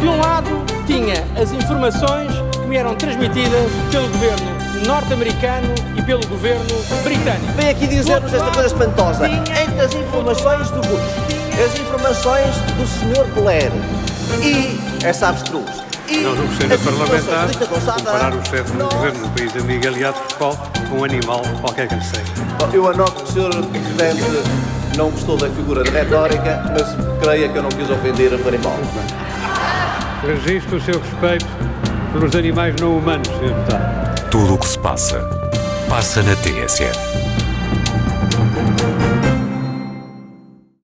De um lado, tinha as informações que me eram transmitidas pelo governo norte-americano e pelo governo britânico. Vem aqui dizer-nos esta coisa espantosa. Entre as informações do Bush, as informações do Sr. Blair e essa abstrus. Não, no Conselho Parlamentar, comparar o chefe do governo do país amigo aliado com um animal, qualquer que seja. Eu anoto que o Sr. Presidente não gostou da figura de retórica, mas creia que eu não quis ofender a animal. Registro o seu respeito pelos animais não humanos, Sr. Deputado. Tudo o que se passa, passa na TSF.